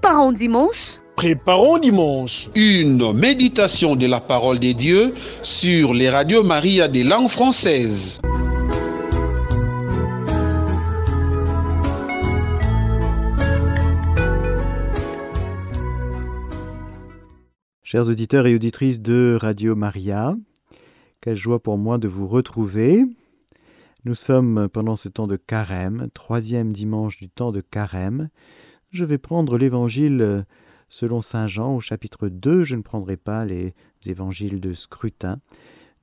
Préparons dimanche. Préparons dimanche. Une méditation de la parole de Dieu sur les radios Maria des langues françaises. Chers auditeurs et auditrices de Radio Maria, quelle joie pour moi de vous retrouver. Nous sommes pendant ce temps de carême, troisième dimanche du temps de carême. Je vais prendre l'évangile selon Saint Jean au chapitre 2. Je ne prendrai pas les évangiles de scrutin.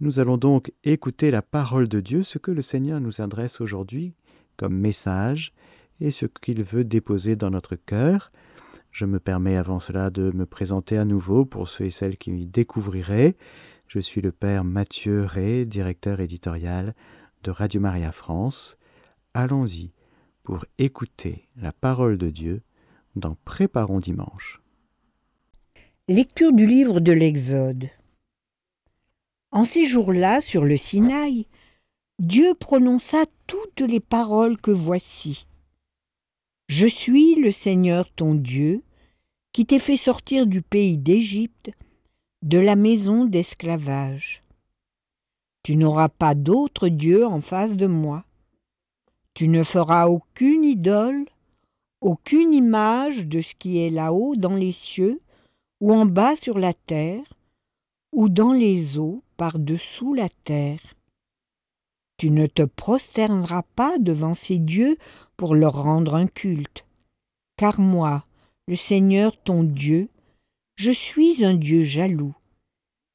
Nous allons donc écouter la parole de Dieu, ce que le Seigneur nous adresse aujourd'hui comme message et ce qu'il veut déposer dans notre cœur. Je me permets avant cela de me présenter à nouveau pour ceux et celles qui m'y découvriraient. Je suis le Père Mathieu Ré, directeur éditorial de Radio Maria France. Allons-y pour écouter la parole de Dieu dans Préparons dimanche. Lecture du livre de l'Exode. En ces jours-là, sur le Sinaï, Dieu prononça toutes les paroles que voici. Je suis le Seigneur ton Dieu, qui t'ai fait sortir du pays d'Égypte, de la maison d'esclavage. Tu n'auras pas d'autre Dieu en face de moi. Tu ne feras aucune idole, aucune image de ce qui est là-haut dans les cieux, ou en bas sur la terre, ou dans les eaux par-dessous la terre. Tu ne te prosterneras pas devant ces dieux pour leur rendre un culte. Car moi, le Seigneur ton Dieu, je suis un Dieu jaloux.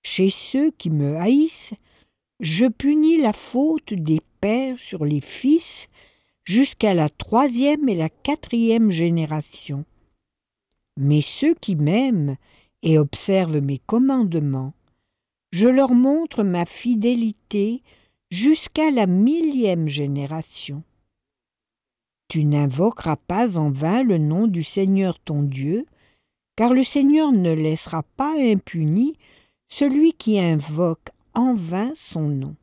Chez ceux qui me haïssent, je punis la faute des pères sur les fils jusqu'à la troisième et la quatrième génération. Mais ceux qui m'aiment et observent mes commandements, je leur montre ma fidélité jusqu'à la millième génération. Tu n'invoqueras pas en vain le nom du Seigneur ton Dieu, car le Seigneur ne laissera pas impuni celui qui invoque en vain son nom.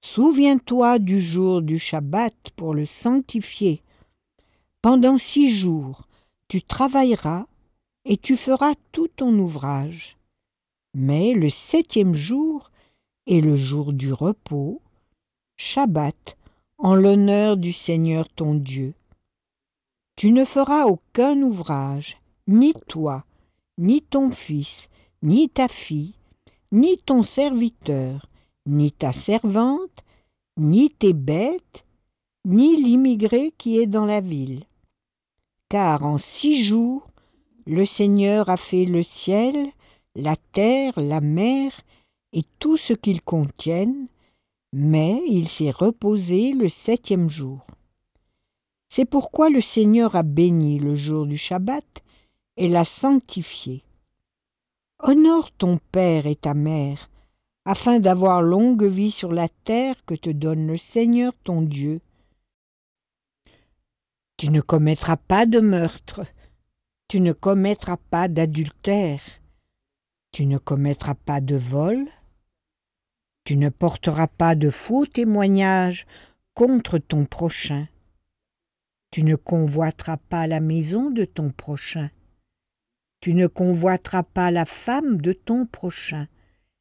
Souviens-toi du jour du Shabbat pour le sanctifier. Pendant six jours, tu travailleras et tu feras tout ton ouvrage. Mais le septième jour et le jour du repos, Shabbat, en l'honneur du Seigneur ton Dieu. Tu ne feras aucun ouvrage, ni toi, ni ton fils, ni ta fille, ni ton serviteur, ni ta servante, ni tes bêtes, ni l'immigré qui est dans la ville. Car en six jours, le Seigneur a fait le ciel, la terre, la mer et tout ce qu'ils contiennent, mais il s'est reposé le septième jour. C'est pourquoi le Seigneur a béni le jour du Shabbat et l'a sanctifié. Honore ton Père et ta Mère, afin d'avoir longue vie sur la terre que te donne le Seigneur ton Dieu. Tu ne commettras pas de meurtre, tu ne commettras pas d'adultère, tu ne commettras pas de vol, tu ne porteras pas de faux témoignages contre ton prochain. Tu ne convoiteras pas la maison de ton prochain. Tu ne convoiteras pas la femme de ton prochain,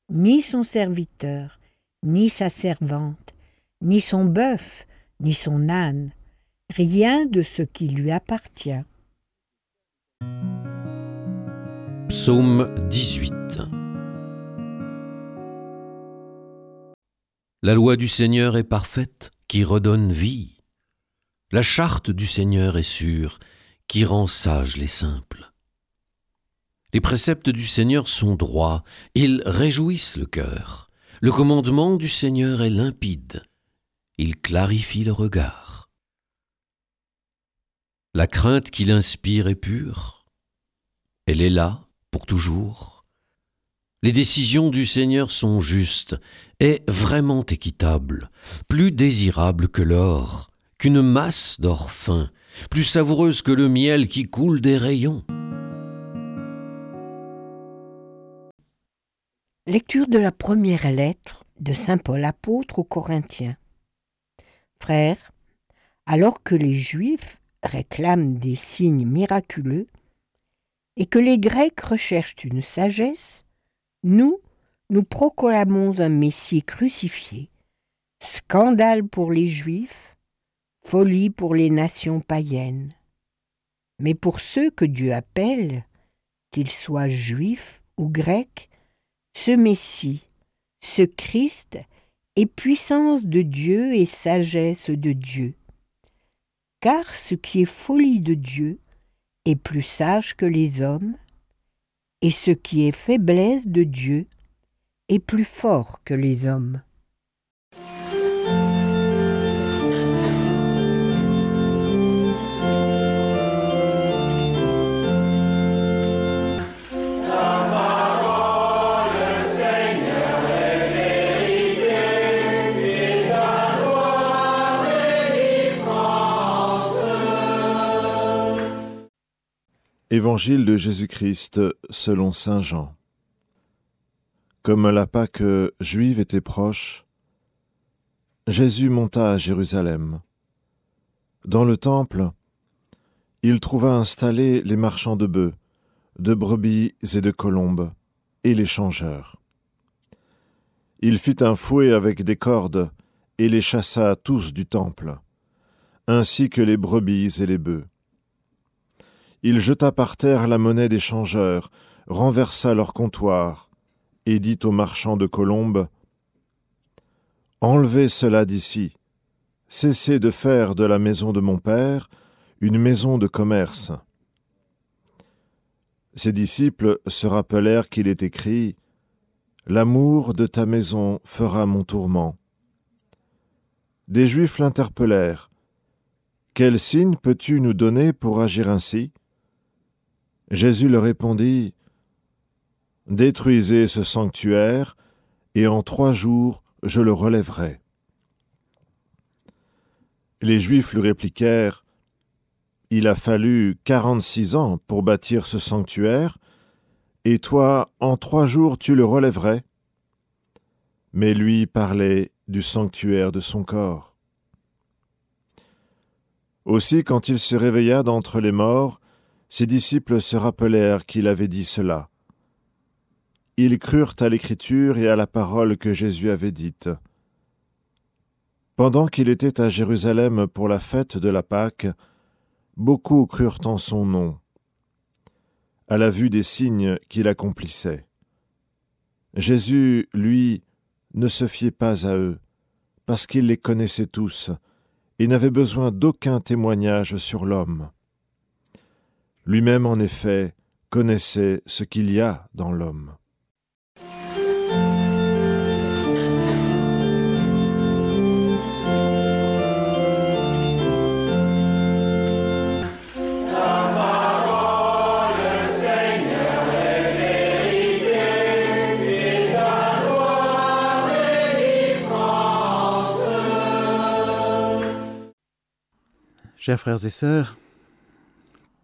ni son serviteur, ni sa servante, ni son bœuf, ni son âne, rien de ce qui lui appartient. Psaume 18 La loi du Seigneur est parfaite, qui redonne vie. La charte du Seigneur est sûre, qui rend sages les simples. Les préceptes du Seigneur sont droits, ils réjouissent le cœur. Le commandement du Seigneur est limpide, il clarifie le regard. La crainte qu'il inspire est pure, elle est là pour toujours. Les décisions du Seigneur sont justes et vraiment équitables, plus désirables que l'or, qu'une masse d'or fin, plus savoureuse que le miel qui coule des rayons. Lecture de la première lettre de Saint Paul apôtre aux Corinthiens. Frères, alors que les Juifs réclament des signes miraculeux et que les Grecs recherchent une sagesse, nous, nous proclamons un Messie crucifié, scandale pour les Juifs, folie pour les nations païennes. Mais pour ceux que Dieu appelle, qu'ils soient juifs ou grecs, ce Messie, ce Christ est puissance de Dieu et sagesse de Dieu. Car ce qui est folie de Dieu est plus sage que les hommes, et ce qui est faiblesse de Dieu est plus fort que les hommes. Évangile de Jésus-Christ selon Saint Jean. Comme la Pâque juive était proche, Jésus monta à Jérusalem. Dans le temple, il trouva installés les marchands de bœufs, de brebis et de colombes, et les changeurs. Il fit un fouet avec des cordes, et les chassa tous du temple, ainsi que les brebis et les bœufs. Il jeta par terre la monnaie des changeurs, renversa leur comptoir, et dit aux marchands de colombes Enlevez cela d'ici, cessez de faire de la maison de mon Père une maison de commerce. Ses disciples se rappelèrent qu'il est écrit L'amour de ta maison fera mon tourment. Des Juifs l'interpellèrent. Quel signe peux-tu nous donner pour agir ainsi? Jésus leur répondit, Détruisez ce sanctuaire, et en trois jours je le relèverai. Les Juifs lui répliquèrent, Il a fallu quarante-six ans pour bâtir ce sanctuaire, et toi, en trois jours tu le relèverais. Mais lui parlait du sanctuaire de son corps. Aussi, quand il se réveilla d'entre les morts, ses disciples se rappelèrent qu'il avait dit cela. Ils crurent à l'Écriture et à la parole que Jésus avait dite. Pendant qu'il était à Jérusalem pour la fête de la Pâque, beaucoup crurent en son nom, à la vue des signes qu'il accomplissait. Jésus, lui, ne se fiait pas à eux, parce qu'il les connaissait tous, et n'avait besoin d'aucun témoignage sur l'homme. Lui-même, en effet, connaissait ce qu'il y a dans l'homme. Chers frères et sœurs,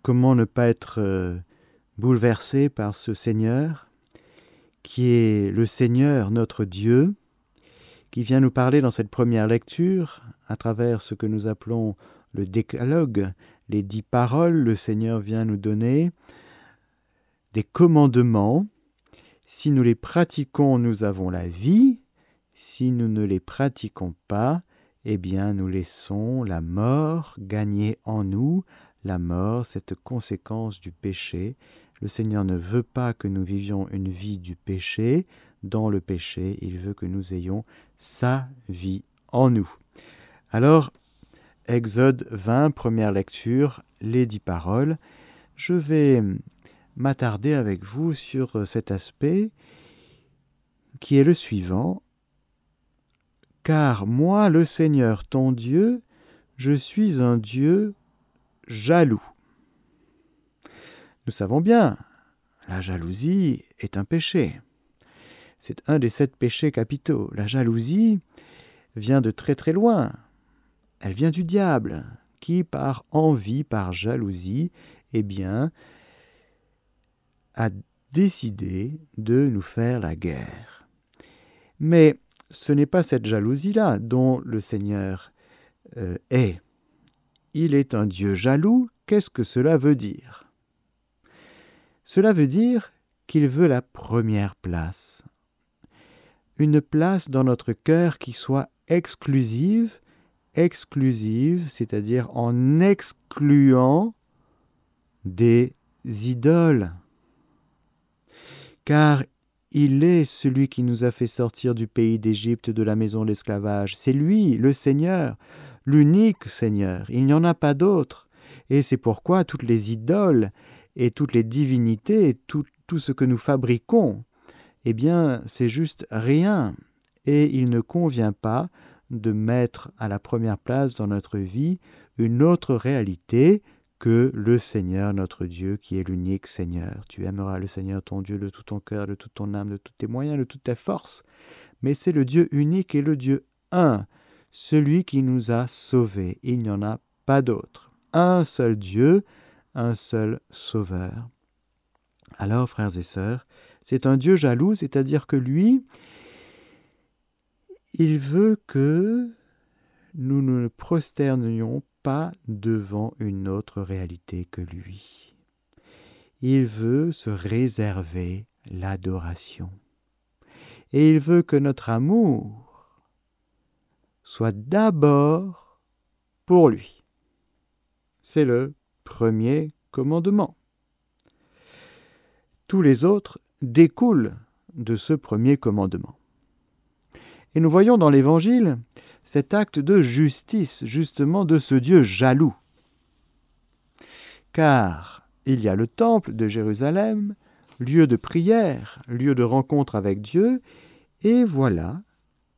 Comment ne pas être euh, bouleversé par ce Seigneur qui est le Seigneur notre Dieu, qui vient nous parler dans cette première lecture, à travers ce que nous appelons le décalogue, les dix paroles, le Seigneur vient nous donner des commandements. Si nous les pratiquons, nous avons la vie. Si nous ne les pratiquons pas, eh bien nous laissons la mort gagner en nous, la mort, cette conséquence du péché. Le Seigneur ne veut pas que nous vivions une vie du péché, dans le péché, il veut que nous ayons sa vie en nous. Alors, Exode 20, première lecture, les dix paroles. Je vais m'attarder avec vous sur cet aspect qui est le suivant. Car moi, le Seigneur ton Dieu, je suis un Dieu jaloux. Nous savons bien, la jalousie est un péché. C'est un des sept péchés capitaux. La jalousie vient de très très loin. Elle vient du diable, qui par envie, par jalousie, eh bien, a décidé de nous faire la guerre. Mais ce n'est pas cette jalousie-là dont le Seigneur euh, est il est un Dieu jaloux, qu'est-ce que cela veut dire? Cela veut dire qu'il veut la première place. Une place dans notre cœur qui soit exclusive, exclusive, c'est-à-dire en excluant des idoles. Car il est celui qui nous a fait sortir du pays d'Égypte de la maison d'esclavage. C'est lui, le Seigneur, l'unique Seigneur. Il n'y en a pas d'autre. Et c'est pourquoi toutes les idoles et toutes les divinités, tout, tout ce que nous fabriquons, eh bien, c'est juste rien. Et il ne convient pas de mettre à la première place dans notre vie une autre réalité que le Seigneur notre Dieu qui est l'unique Seigneur. Tu aimeras le Seigneur ton Dieu de tout ton cœur, de toute ton âme, de tous tes moyens, de toutes tes forces. Mais c'est le Dieu unique et le Dieu un, celui qui nous a sauvés. Il n'y en a pas d'autre. Un seul Dieu, un seul Sauveur. Alors, frères et sœurs, c'est un Dieu jaloux, c'est-à-dire que lui, il veut que nous ne prosternions pas devant une autre réalité que lui. Il veut se réserver l'adoration. Et il veut que notre amour soit d'abord pour lui. C'est le premier commandement. Tous les autres découlent de ce premier commandement. Et nous voyons dans l'Évangile cet acte de justice, justement, de ce Dieu jaloux. Car il y a le temple de Jérusalem, lieu de prière, lieu de rencontre avec Dieu, et voilà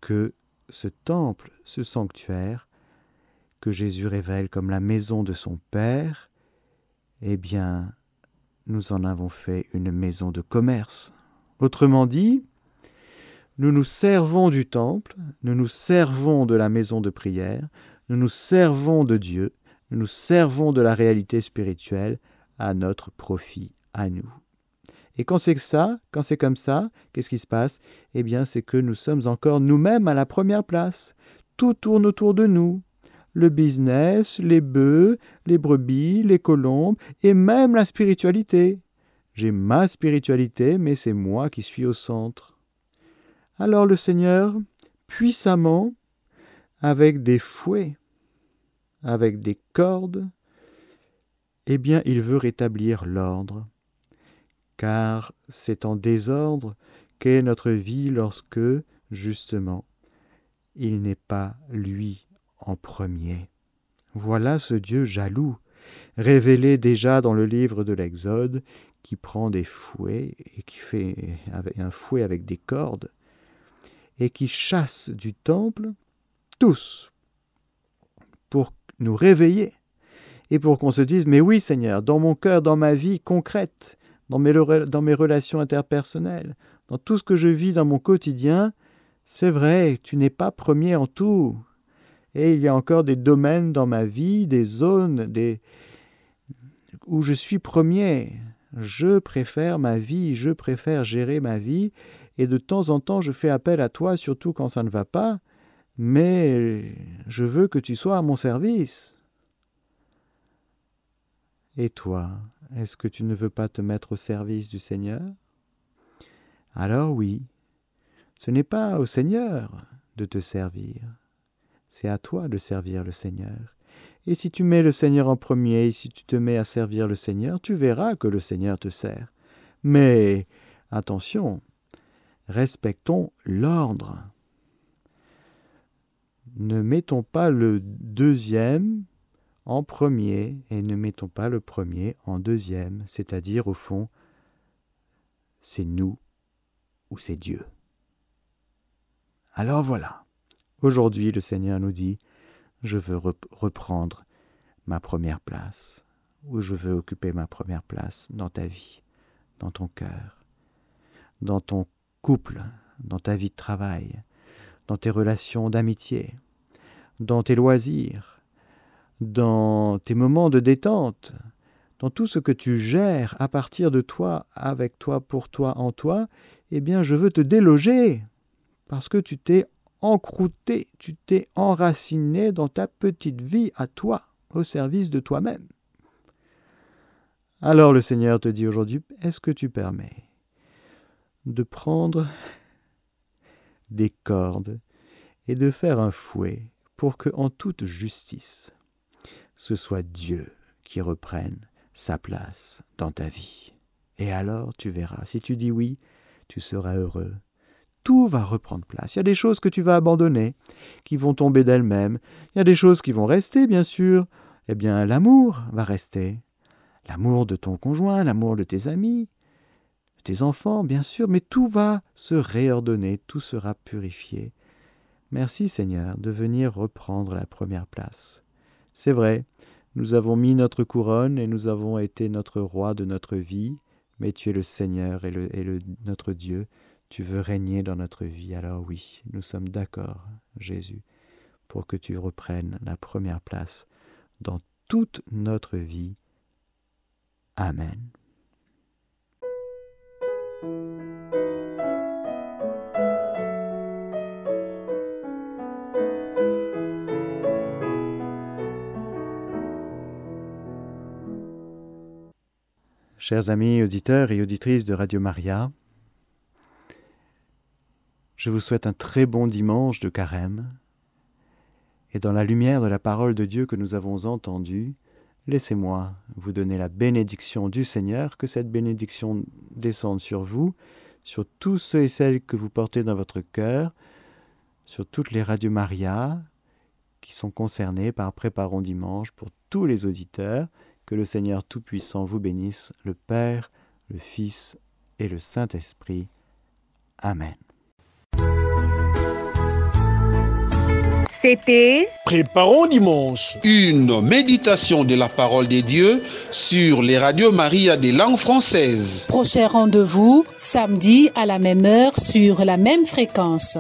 que ce temple, ce sanctuaire, que Jésus révèle comme la maison de son Père, eh bien, nous en avons fait une maison de commerce. Autrement dit, nous nous servons du temple, nous nous servons de la maison de prière, nous nous servons de Dieu, nous nous servons de la réalité spirituelle à notre profit, à nous. Et quand c'est ça, quand c'est comme ça, qu'est-ce qui se passe? Eh bien, c'est que nous sommes encore nous-mêmes à la première place. Tout tourne autour de nous. Le business, les bœufs, les brebis, les colombes, et même la spiritualité. J'ai ma spiritualité, mais c'est moi qui suis au centre. Alors le Seigneur, puissamment, avec des fouets, avec des cordes, eh bien il veut rétablir l'ordre, car c'est en désordre qu'est notre vie lorsque, justement, il n'est pas lui en premier. Voilà ce Dieu jaloux, révélé déjà dans le livre de l'Exode, qui prend des fouets et qui fait un fouet avec des cordes, et qui chasse du temple tous pour nous réveiller et pour qu'on se dise mais oui Seigneur, dans mon cœur, dans ma vie concrète, dans mes, relations interpersonnelles, dans tout ce que je vis dans mon quotidien, c'est vrai, tu n'es pas premier en tout. Et il y a encore des domaines dans ma vie, des zones des... où je suis premier. Je préfère ma vie, je préfère gérer ma vie, et de temps en temps je fais appel à toi, surtout quand ça ne va pas, mais je veux que tu sois à mon service. Et toi, est-ce que tu ne veux pas te mettre au service du Seigneur? Alors oui, ce n'est pas au Seigneur de te servir, c'est à toi de servir le Seigneur. Et si tu mets le Seigneur en premier, et si tu te mets à servir le Seigneur, tu verras que le Seigneur te sert. Mais attention, respectons l'ordre. Ne mettons pas le deuxième en premier et ne mettons pas le premier en deuxième, c'est-à-dire au fond, c'est nous ou c'est Dieu. Alors voilà, aujourd'hui le Seigneur nous dit, je veux reprendre ma première place, ou je veux occuper ma première place dans ta vie, dans ton cœur, dans ton couple, dans ta vie de travail, dans tes relations d'amitié, dans tes loisirs, dans tes moments de détente, dans tout ce que tu gères à partir de toi, avec toi, pour toi, en toi, eh bien je veux te déloger, parce que tu t'es encrouté, tu t'es enraciné dans ta petite vie à toi. au service de toi-même. Alors le Seigneur te dit aujourd'hui, est-ce que tu permets de prendre des cordes et de faire un fouet pour que, en toute justice, ce soit Dieu qui reprenne sa place dans ta vie. Et alors tu verras, si tu dis oui, tu seras heureux. Tout va reprendre place. Il y a des choses que tu vas abandonner, qui vont tomber d'elles-mêmes. Il y a des choses qui vont rester, bien sûr. Eh bien, l'amour va rester. L'amour de ton conjoint, l'amour de tes amis, de tes enfants, bien sûr, mais tout va se réordonner, tout sera purifié. Merci Seigneur de venir reprendre la première place. C'est vrai, nous avons mis notre couronne et nous avons été notre roi de notre vie, mais tu es le Seigneur et, le, notre Dieu. Tu veux régner dans notre vie. Alors oui, nous sommes d'accord, Jésus, pour que tu reprennes la première place dans toute notre vie. Amen. Chers amis auditeurs et auditrices de Radio Maria, je vous souhaite un très bon dimanche de carême. Et dans la lumière de la parole de Dieu que nous avons entendue, laissez-moi vous donner la bénédiction du Seigneur, que cette bénédiction descende sur vous, sur tous ceux et celles que vous portez dans votre cœur, sur toutes les radios Maria qui sont concernés par Préparons Dimanche, pour tous les auditeurs, que le Seigneur Tout-Puissant vous bénisse, le Père, le Fils et le Saint-Esprit. Amen. C'était Préparons dimanche. Une méditation de la parole des dieux sur les radios Maria des langues françaises. Prochain rendez-vous samedi à la même heure sur la même fréquence.